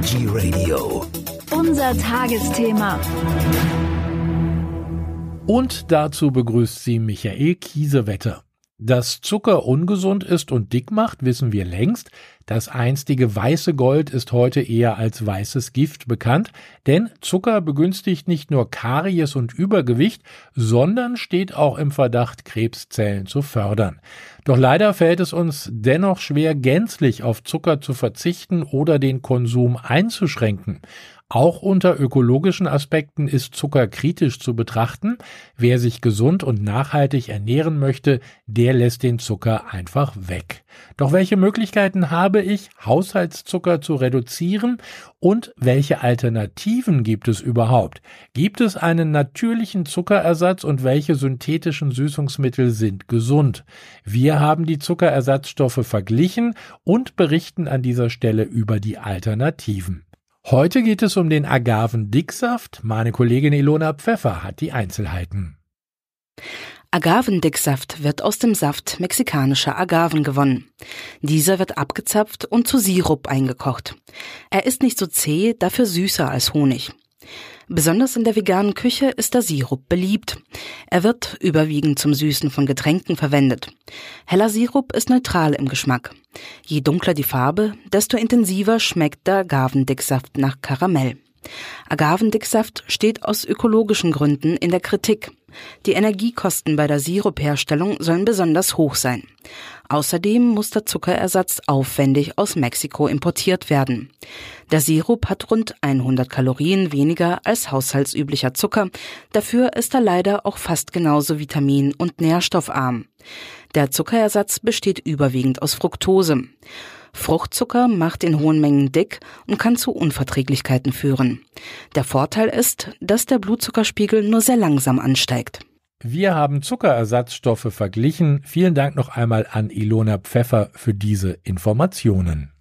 Energy Radio. Unser Tagesthema. Und dazu begrüßt sie Michael Kiesewetter. Dass Zucker ungesund ist und dick macht, wissen wir längst. Das einstige weiße Gold ist heute eher als weißes Gift bekannt, denn Zucker begünstigt nicht nur Karies und Übergewicht, sondern steht auch im Verdacht, Krebszellen zu fördern. Doch leider fällt es uns dennoch schwer, gänzlich auf Zucker zu verzichten oder den Konsum einzuschränken. Auch unter ökologischen Aspekten ist Zucker kritisch zu betrachten. Wer sich gesund und nachhaltig ernähren möchte, der lässt den Zucker einfach weg. Doch welche Möglichkeiten habe ich, Haushaltszucker zu reduzieren und welche Alternativen gibt es überhaupt? Gibt es einen natürlichen Zuckerersatz und welche synthetischen Süßungsmittel sind gesund? Wir haben die Zuckerersatzstoffe verglichen und berichten an dieser Stelle über die Alternativen. Heute geht es um den Agavendicksaft. Meine Kollegin Ilona Pfeffer hat die Einzelheiten. Agavendicksaft wird aus dem Saft mexikanischer Agaven gewonnen. Dieser wird abgezapft und zu Sirup eingekocht. Er ist nicht so zäh, dafür süßer als Honig. Besonders in der veganen Küche ist der Sirup beliebt. Er wird überwiegend zum Süßen von Getränken verwendet. Heller Sirup ist neutral im Geschmack. Je dunkler die Farbe, desto intensiver schmeckt der Agavendicksaft nach Karamell. Agavendicksaft steht aus ökologischen Gründen in der Kritik. Die Energiekosten bei der Sirupherstellung sollen besonders hoch sein. Außerdem muss der Zuckerersatz aufwendig aus Mexiko importiert werden. Der Sirup hat rund 100 Kalorien weniger als haushaltsüblicher Zucker, dafür ist er leider auch fast genauso vitamin- und nährstoffarm. Der Zuckerersatz besteht überwiegend aus Fructose. Fruchtzucker macht in hohen Mengen dick und kann zu Unverträglichkeiten führen. Der Vorteil ist, dass der Blutzuckerspiegel nur sehr langsam ansteigt. Wir haben Zuckerersatzstoffe verglichen. Vielen Dank noch einmal an Ilona Pfeffer für diese Informationen.